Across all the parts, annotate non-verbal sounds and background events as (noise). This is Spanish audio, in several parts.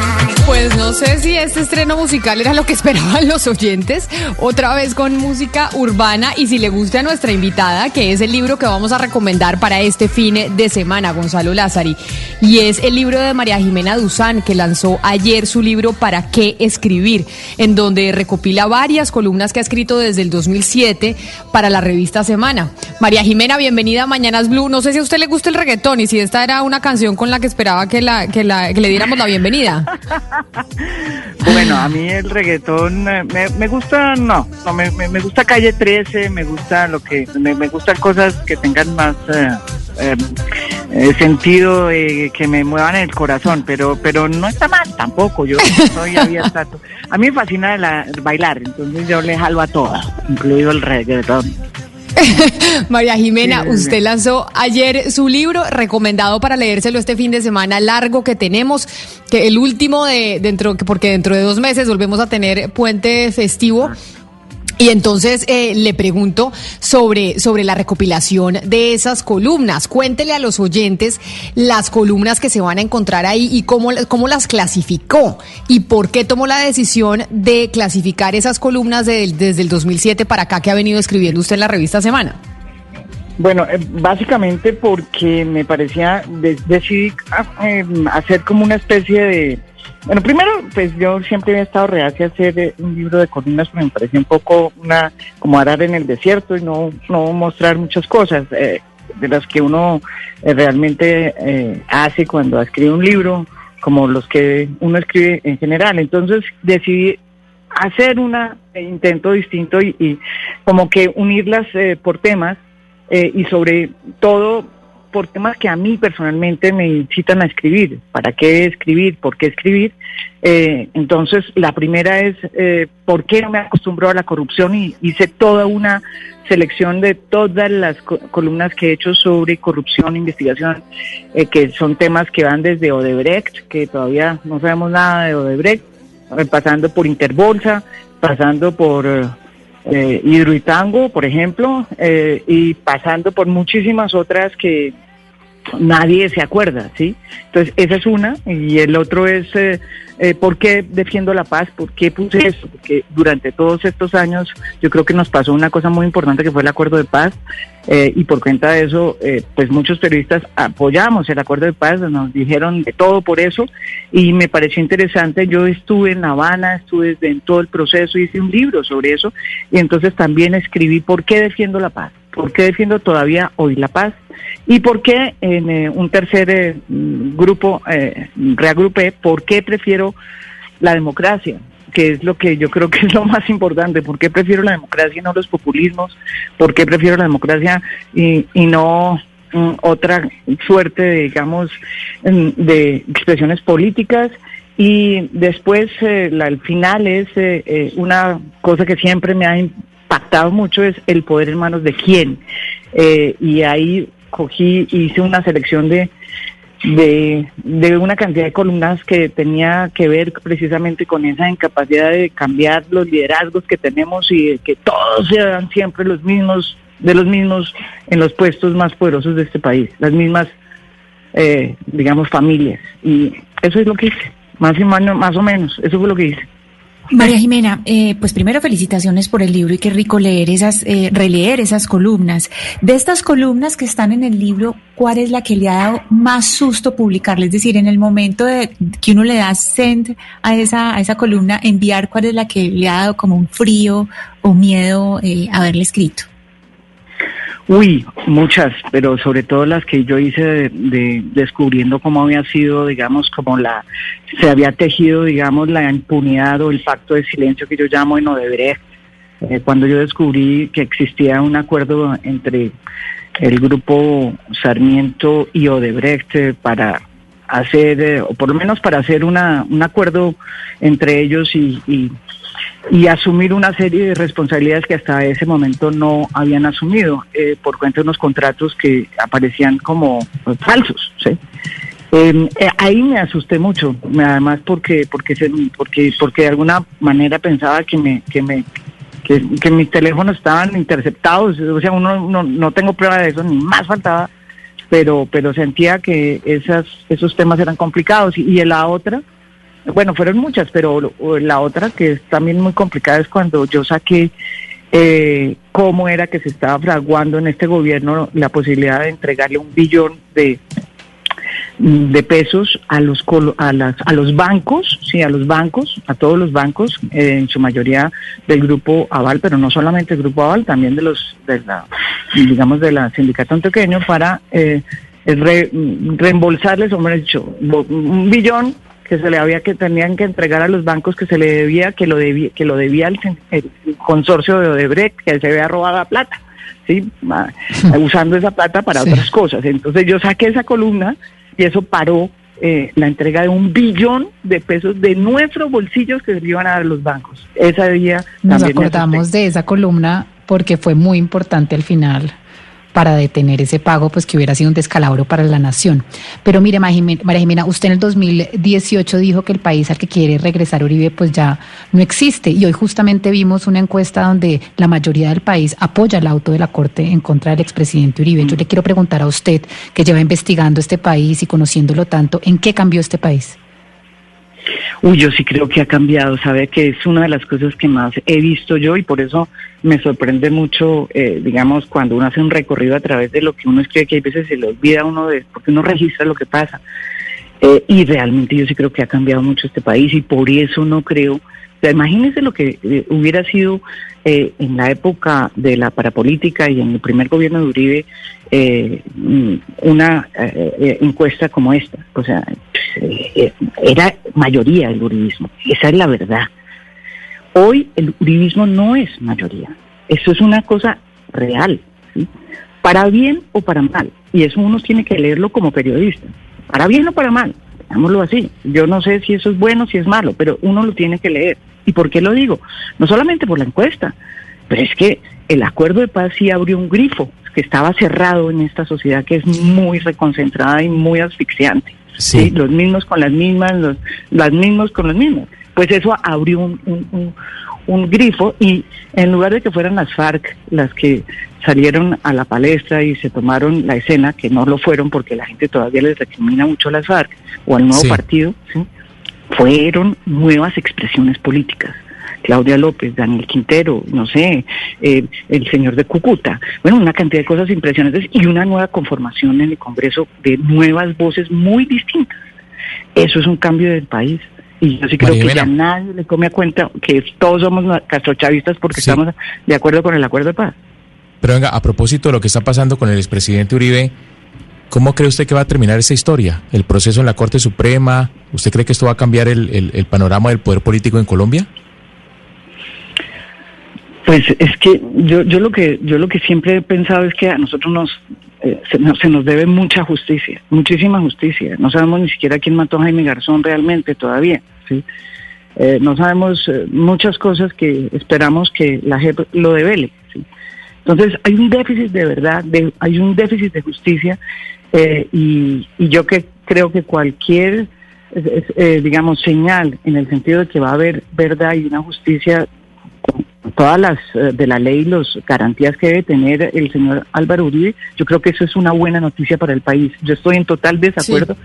mm -hmm. Pues no sé si este estreno musical era lo que (laughs) esperaban los oyentes, otra vez con música urbana y si le gusta a nuestra invitada, que es el libro que vamos a recomendar para este fin de semana, Gonzalo Lázari, y es el libro de María Jimena Duzán, que lanzó ayer su libro Para qué escribir, en donde recopila varias columnas que ha escrito desde el 2007 para la revista Semana. María Jimena, bienvenida a Mañanas Blue. No sé si a usted le gusta el reggaetón y si esta era una canción con la que esperaba que, la, que, la, que le diéramos la bienvenida. (laughs) (laughs) Bueno, a mí el reggaetón eh, me, gusta, no, no me, me, gusta Calle 13, me gusta lo que, me, me gustan cosas que tengan más eh, eh, sentido, que me muevan el corazón, pero pero no está mal tampoco, yo soy (laughs) abierta. A mí me fascina la, bailar, entonces yo le jalo a todas, incluido el reggaetón. (laughs) María Jimena, usted lanzó ayer su libro recomendado para leérselo este fin de semana largo que tenemos, que el último de dentro, porque dentro de dos meses volvemos a tener puente festivo. Y entonces eh, le pregunto sobre, sobre la recopilación de esas columnas. Cuéntele a los oyentes las columnas que se van a encontrar ahí y cómo, cómo las clasificó y por qué tomó la decisión de clasificar esas columnas desde el 2007 para acá que ha venido escribiendo usted en la revista Semana. Bueno, eh, básicamente porque me parecía, decidí ah, em, hacer como una especie de bueno, primero, pues yo siempre he estado reacia a hacer eh, un libro de columnas porque me parecía un poco una como arar en el desierto y no, no mostrar muchas cosas eh, de las que uno eh, realmente hace cuando escribe un libro, como los que uno escribe en general. Entonces decidí hacer un intento distinto y, y como que unirlas por temas y sobre todo por temas que a mí personalmente me incitan a escribir. ¿Para qué escribir? ¿Por qué escribir? Eh, entonces, la primera es eh, por qué no me acostumbro a la corrupción y hice toda una selección de todas las columnas que he hecho sobre corrupción, investigación, eh, que son temas que van desde Odebrecht, que todavía no sabemos nada de Odebrecht, pasando por Interbolsa, pasando por eh, Hidroitango, por ejemplo, eh, y pasando por muchísimas otras que nadie se acuerda, ¿sí? Entonces, esa es una, y el otro es eh, eh, por qué defiendo la paz, por qué puse eso, porque durante todos estos años yo creo que nos pasó una cosa muy importante que fue el acuerdo de paz, eh, y por cuenta de eso, pues muchos periodistas apoyamos el acuerdo de paz, nos dijeron de todo por eso, y me pareció interesante, yo estuve en La Habana, estuve en todo el proceso, hice un libro sobre eso, y entonces también escribí por qué defiendo la paz, por qué defiendo todavía hoy la paz, ¿Y por qué en eh, un tercer eh, grupo eh, reagrupé? ¿Por qué prefiero la democracia? que es lo que yo creo que (laughs) es lo más importante. ¿Por qué prefiero la democracia y no los populismos? ¿Por qué prefiero la democracia y, y no mm, otra suerte, digamos, mm, de expresiones políticas? Y después, la, el final es una cosa que siempre me ha impactado mucho, es el poder en manos de quién. y ahí cogí, hice una selección de, de, una cantidad de columnas que tenía que ver precisamente con esa incapacidad de cambiar los liderazgos que tenemos y de que todos sean siempre los mismos, de los mismos en los puestos más poderosos de este país, las mismas, eh, digamos, familias. Y eso es lo que hice, más, y más, más o menos, eso fue lo que hice. María Jimena, eh, pues primero felicitaciones por el libro y qué rico leer esas, eh, releer esas columnas. De estas columnas que están en el libro, ¿cuál es la que le ha dado más susto publicarle? Es decir, en el momento de que uno le da send a esa, a esa columna, enviar, ¿cuál es la que le ha dado como un frío o miedo eh, haberle escrito? Uy, muchas, pero sobre todo las que yo hice de, descubriendo cómo había sido, digamos, como la se había tejido, digamos, la impunidad o el pacto de silencio que yo llamo en Odebrecht, eh, cuando yo descubrí que existía un acuerdo entre el grupo Sarmiento y Odebrecht eh, para hacer, eh, o por lo menos para hacer una, un acuerdo entre ellos y, y, y, asumir una serie de responsabilidades que hasta ese momento no habían asumido eh, por cuenta de unos contratos que aparecían como falsos. ¿sí? Em, eh, ahí me asusté mucho, además porque porque porque porque de alguna manera pensaba que me que me que, mis teléfonos estaban interceptados, o sea, uno no, no tengo prueba de eso, ni más faltaba, pero pero sentía que esas esos temas eran complicados y, y la otra, bueno, fueron muchas, pero la otra que es también muy complicada es cuando yo saqué eh, cómo era que se estaba fraguando en este gobierno la posibilidad de entregarle un billón de de pesos a los a, las, a los bancos, sí, a los bancos, a todos los bancos, eh, en su mayoría del grupo Aval, pero no solamente el grupo Aval, también de los, de la, digamos, de la sindicato antioqueño para eh, reembolsarles, o dicho, un billón que se le había que tenían que entregar a los bancos que se le debía, que lo debía, que lo debía el, consorcio de Odebrecht, que se había robado la plata. ¿sí? (laughs) usando esa plata para otras cosas. Entonces yo saqué esa columna y eso paró eh, la entrega de un billón de pesos de nuestros bolsillos que se le iban a dar los bancos. Ese día nos acordamos de esa columna porque fue muy importante al final para detener ese pago, pues que hubiera sido un descalabro para la nación. Pero mire, María Jimena, usted en el 2018 dijo que el país al que quiere regresar Uribe pues ya no existe y hoy justamente vimos una encuesta donde la mayoría del país apoya el auto de la Corte en contra del expresidente Uribe. Yo le quiero preguntar a usted, que lleva investigando este país y conociéndolo tanto, ¿en qué cambió este país? Uy, yo sí creo que ha cambiado, sabe que es una de las cosas que más he visto yo y por eso me sorprende mucho, eh, digamos, cuando uno hace un recorrido a través de lo que uno escribe, que hay veces se le olvida uno de, porque uno registra lo que pasa. Eh, y realmente yo sí creo que ha cambiado mucho este país y por eso no creo imagínense lo que eh, hubiera sido eh, en la época de la parapolítica y en el primer gobierno de Uribe eh, una encuesta como esta. O sea, era mayoría el uribismo. Esa es la verdad. Hoy el uribismo no es mayoría. Eso es una cosa real. Para bien o para mal. Y eso uno tiene que leerlo como periodista. Para bien o para mal digámoslo así. Yo no sé si eso es bueno, si es malo, pero uno lo tiene que leer. ¿Y por qué lo digo? No solamente por la encuesta, pero es que el acuerdo de paz sí abrió un grifo que estaba cerrado en esta sociedad que es muy reconcentrada y muy asfixiante. Sí. Los mismos con las mismas, los, las mismos con los mismos. Pues eso abrió un, un, un grifo y en lugar de que fueran las FARC las que salieron a la palestra y se tomaron la escena, que no lo fueron porque la gente todavía les recrimina mucho a las FARC o al nuevo partido, fueron nuevas expresiones políticas. Claudia López, Daniel Quintero, no sé, eh, el señor de Cúcuta. Bueno, una cantidad de cosas impresionantes y una nueva conformación en el Congreso de nuevas voces muy distintas. Eso es un cambio del país. Y yo sí creo que ya nadie le come a cuenta que todos somos castrochavistas porque estamos de acuerdo con el acuerdo de paz. Pero venga, a propósito de lo que está pasando con el expresidente Uribe, ¿cómo cree usted que va a terminar esa historia? ¿El proceso en la Corte Suprema? ¿Usted cree que esto va a cambiar el, el, panorama del poder político en Colombia? Pues es que yo, yo lo que yo lo que siempre he pensado es que a nosotros nos eh, se, nos debe mucha justicia, muchísima justicia. No sabemos ni siquiera quién mató a Jaime Garzón realmente todavía. ¿sí? Eh, no sabemos eh, muchas cosas que esperamos que la JEP lo devele. Entonces hay un déficit de verdad, de, hay un déficit de justicia y, y, yo que creo que cualquier, digamos, señal en el sentido de que va a haber verdad y una justicia todas las eh, de la ley, las garantías que debe tener el señor Álvaro Uribe, yo creo que eso es una buena noticia para el país. Yo estoy en total desacuerdo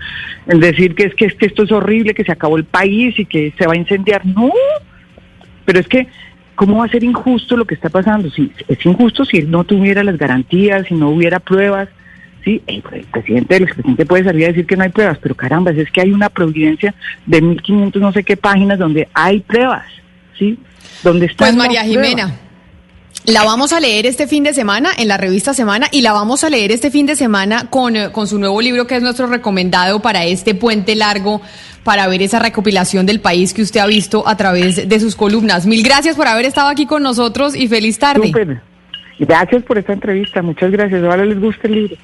en decir que es, que es que esto es horrible, que se acabó el país y que se va a incendiar. No, pero es que ¿cómo va a ser injusto lo que está pasando? Si es injusto si él no tuviera las garantías, si no hubiera pruebas. Sí, el, presidente, el expresidente puede salir a decir que no hay pruebas, pero caramba, es que hay una providencia de 1.500 no sé qué páginas donde hay pruebas, ¿sí? donde está. Pues María Jimena. La vamos a leer este fin de semana en la revista Semana y la vamos a leer este fin de semana con, eh, con su nuevo libro que es nuestro recomendado para este puente largo para ver esa recopilación del país que usted ha visto a través de sus columnas. Mil gracias por haber estado aquí con nosotros y feliz tarde. Gracias por esta entrevista. Muchas gracias. Ahora les gusta el libro.